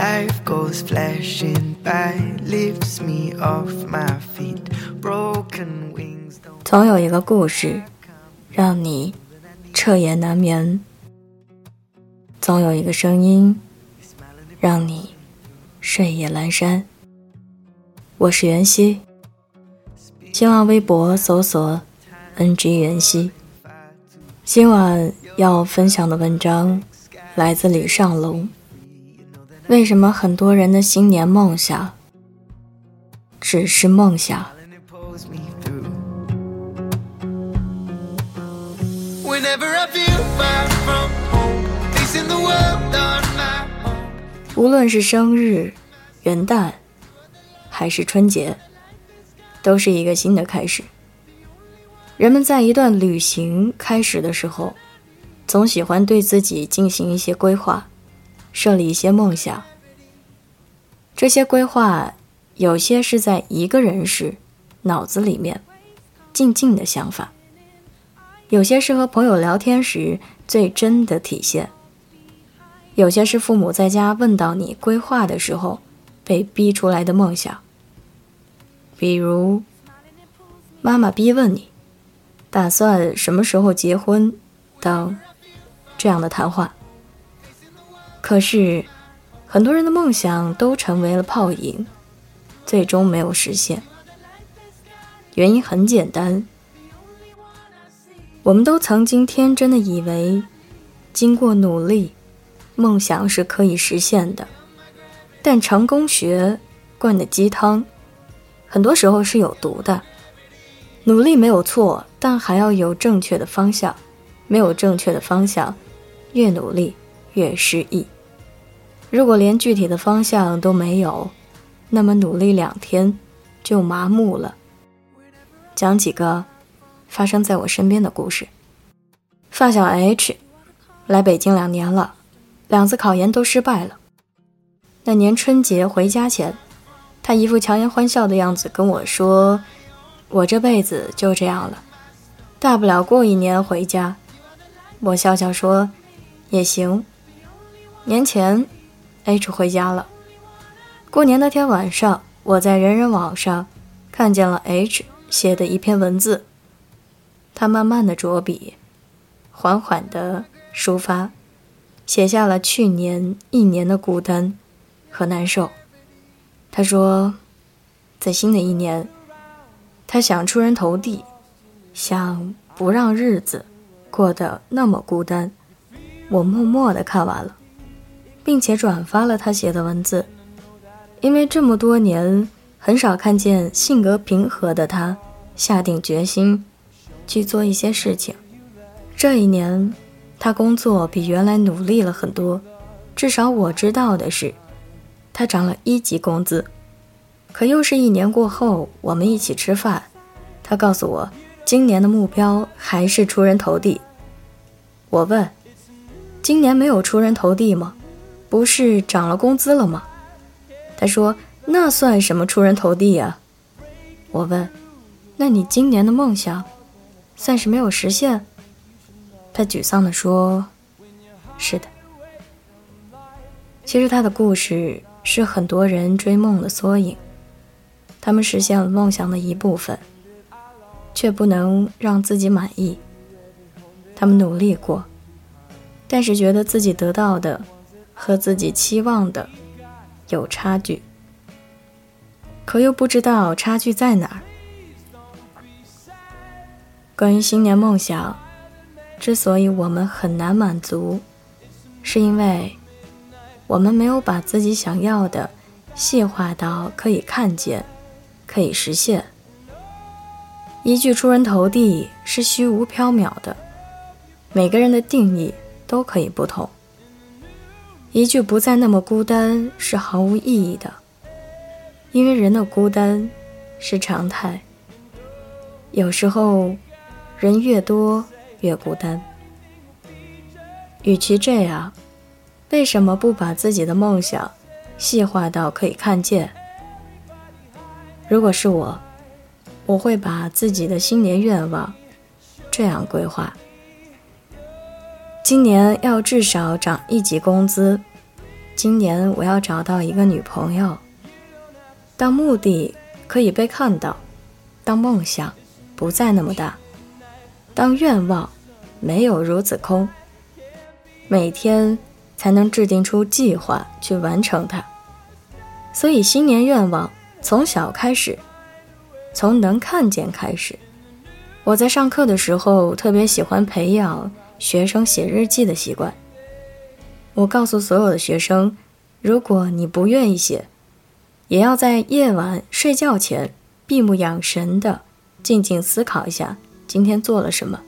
Life goes flashing by, lifts me off my feet. Broken wings don't 总有一个故事，让你彻夜难眠；总有一个声音，让你睡意阑珊。我是袁熙，新浪微博搜索 “ng 袁熙”。今晚要分享的文章来自李尚龙。为什么很多人的新年梦想只是梦想？无论是生日、元旦还是春节，都是一个新的开始。人们在一段旅行开始的时候，总喜欢对自己进行一些规划。设立一些梦想。这些规划，有些是在一个人时脑子里面静静的想法，有些是和朋友聊天时最真的体现。有些是父母在家问到你规划的时候被逼出来的梦想，比如妈妈逼问你打算什么时候结婚等这样的谈话。可是很多人的梦想都成为了泡影，最终没有实现。原因很简单，我们都曾经天真的以为，经过努力。梦想是可以实现的，但成功学灌的鸡汤，很多时候是有毒的。努力没有错，但还要有正确的方向。没有正确的方向，越努力越失意。如果连具体的方向都没有，那么努力两天就麻木了。讲几个发生在我身边的故事。发小 H 来北京两年了。两次考研都失败了。那年春节回家前，他一副强颜欢笑的样子跟我说：“我这辈子就这样了，大不了过一年回家。”我笑笑说：“也行。”年前，H 回家了。过年那天晚上，我在人人网上看见了 H 写的一篇文字。他慢慢的着笔，缓缓的抒发。写下了去年一年的孤单和难受。他说，在新的一年，他想出人头地，想不让日子过得那么孤单。我默默的看完了，并且转发了他写的文字，因为这么多年很少看见性格平和的他下定决心去做一些事情。这一年。他工作比原来努力了很多，至少我知道的是，他涨了一级工资。可又是一年过后，我们一起吃饭，他告诉我，今年的目标还是出人头地。我问：“今年没有出人头地吗？不是涨了工资了吗？”他说：“那算什么出人头地呀？”我问：“那你今年的梦想，算是没有实现？”他沮丧地说：“是的。其实他的故事是很多人追梦的缩影。他们实现了梦想的一部分，却不能让自己满意。他们努力过，但是觉得自己得到的和自己期望的有差距，可又不知道差距在哪儿。关于新年梦想。”之所以我们很难满足，是因为我们没有把自己想要的细化到可以看见、可以实现。一句出人头地是虚无缥缈的，每个人的定义都可以不同。一句不再那么孤单是毫无意义的，因为人的孤单是常态。有时候，人越多。越孤单。与其这样，为什么不把自己的梦想细化到可以看见？如果是我，我会把自己的新年愿望这样规划：今年要至少涨一级工资，今年我要找到一个女朋友。当目的可以被看到，当梦想不再那么大，当愿望没有如此空，每天才能制定出计划去完成它。所以新年愿望从小开始，从能看见开始。我在上课的时候特别喜欢培养学生写日记的习惯。我告诉所有的学生，如果你不愿意写，也要在夜晚睡觉前闭目养神的静静思考一下今天做了什么，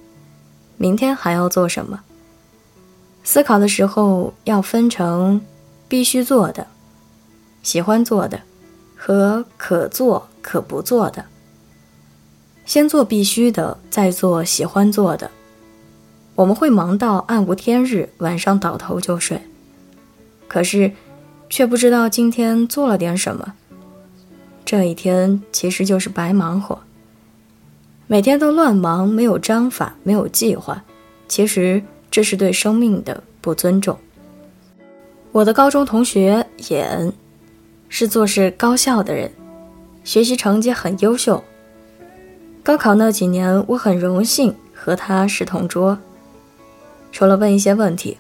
明天还要做什么。思考的时候要分成必须做的、喜欢做的和可做可不做的。先做必须的，再做喜欢做的。我们会忙到暗无天日，晚上倒头就睡，可是却不知道今天做了点什么。这一天其实就是白忙活。每天都乱忙，没有章法，没有计划，其实这是对生命的不尊重。我的高中同学演，是做事高效的人，学习成绩很优秀。高考那几年，我很荣幸和他是同桌。除了问一些问题，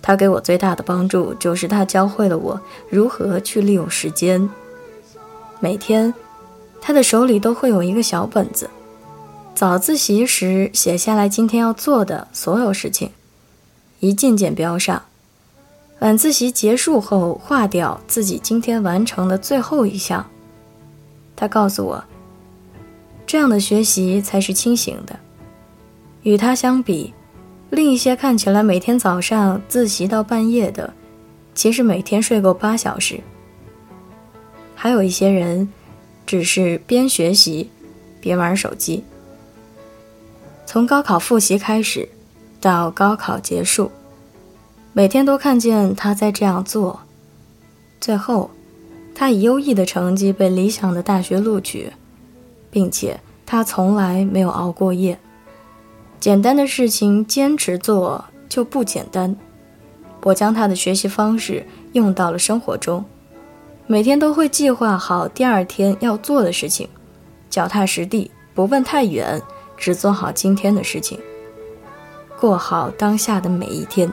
他给我最大的帮助就是他教会了我如何去利用时间。每天，他的手里都会有一个小本子，早自习时写下来今天要做的所有事情，一件件标上；晚自习结束后划掉自己今天完成的最后一项。他告诉我。这样的学习才是清醒的。与他相比，另一些看起来每天早上自习到半夜的，其实每天睡够八小时。还有一些人，只是边学习边玩手机。从高考复习开始，到高考结束，每天都看见他在这样做。最后，他以优异的成绩被理想的大学录取。并且他从来没有熬过夜。简单的事情坚持做就不简单。我将他的学习方式用到了生活中，每天都会计划好第二天要做的事情，脚踏实地，不问太远，只做好今天的事情，过好当下的每一天。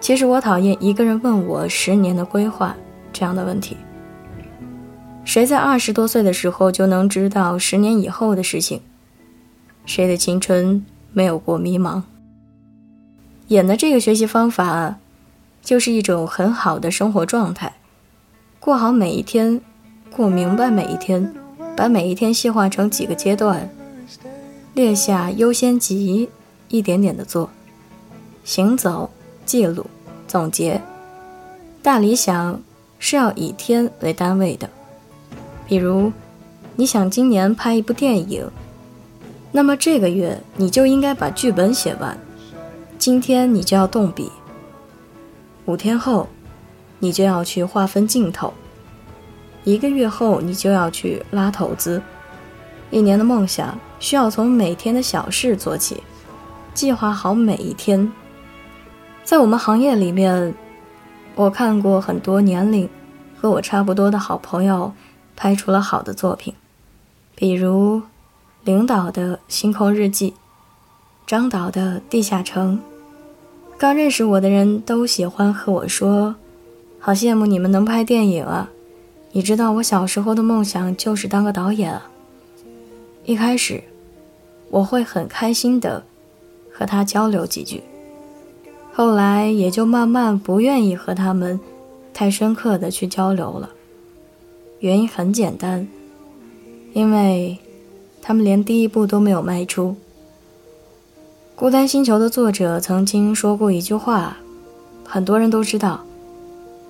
其实我讨厌一个人问我十年的规划这样的问题。谁在二十多岁的时候就能知道十年以后的事情？谁的青春没有过迷茫？演的这个学习方法，就是一种很好的生活状态，过好每一天，过明白每一天，把每一天细化成几个阶段，列下优先级，一点点的做，行走、记录、总结。大理想是要以天为单位的。比如，你想今年拍一部电影，那么这个月你就应该把剧本写完，今天你就要动笔。五天后，你就要去划分镜头；一个月后，你就要去拉投资。一年的梦想需要从每天的小事做起，计划好每一天。在我们行业里面，我看过很多年龄和我差不多的好朋友。拍出了好的作品，比如领导的《星空日记》，张导的《地下城》。刚认识我的人都喜欢和我说：“好羡慕你们能拍电影啊！”你知道我小时候的梦想就是当个导演啊。一开始，我会很开心的和他交流几句，后来也就慢慢不愿意和他们太深刻的去交流了。原因很简单，因为他们连第一步都没有迈出。《孤单星球》的作者曾经说过一句话，很多人都知道：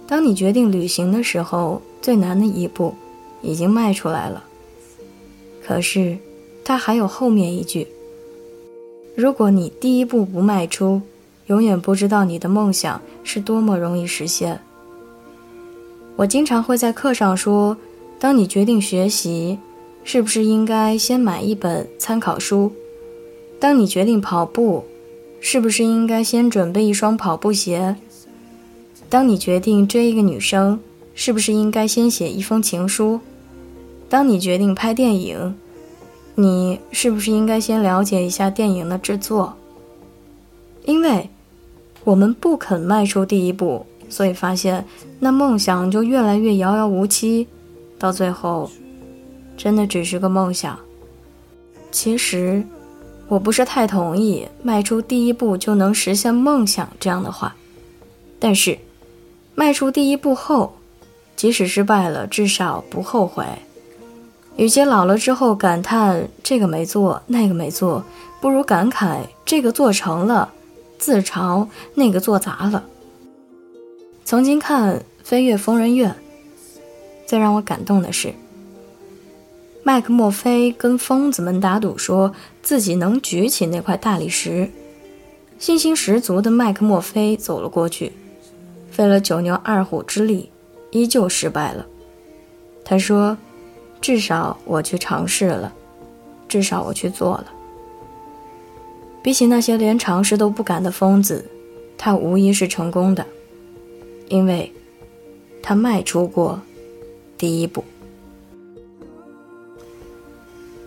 当你决定旅行的时候，最难的一步已经迈出来了。可是，他还有后面一句：如果你第一步不迈出，永远不知道你的梦想是多么容易实现。我经常会在课上说：“当你决定学习，是不是应该先买一本参考书？当你决定跑步，是不是应该先准备一双跑步鞋？当你决定追一个女生，是不是应该先写一封情书？当你决定拍电影，你是不是应该先了解一下电影的制作？因为，我们不肯迈出第一步，所以发现那梦想就越来越遥遥无期，到最后，真的只是个梦想。其实，我不是太同意迈出第一步就能实现梦想这样的话，但是，迈出第一步后，即使失败了，至少不后悔。与其老了之后感叹这个没做那个没做，不如感慨这个做成了，自嘲那个做砸了。曾经看《飞越疯人院》，最让我感动的是。麦克墨菲跟疯子们打赌，说自己能举起那块大理石。信心十足的麦克墨菲走了过去，费了九牛二虎之力，依旧失败了。他说：“至少我去尝试了，至少我去做了。”比起那些连尝试都不敢的疯子，他无疑是成功的，因为，他迈出过第一步。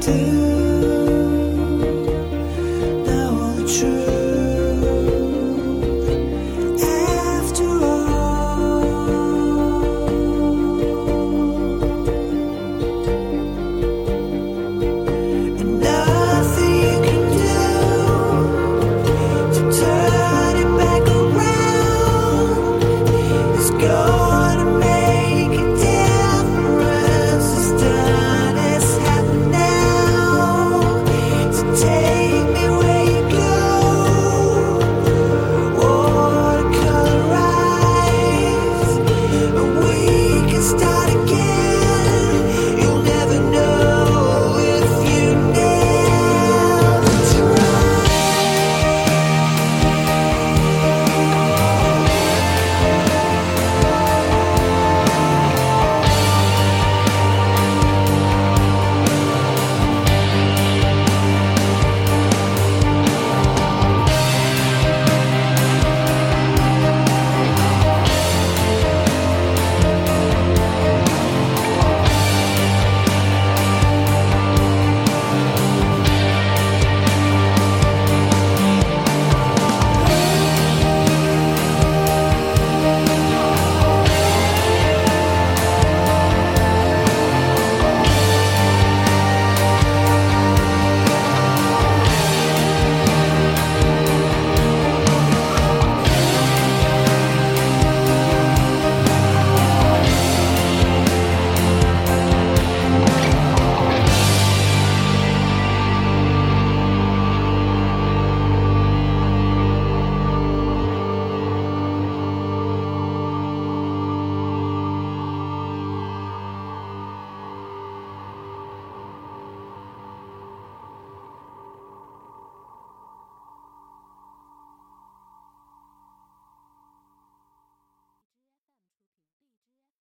Do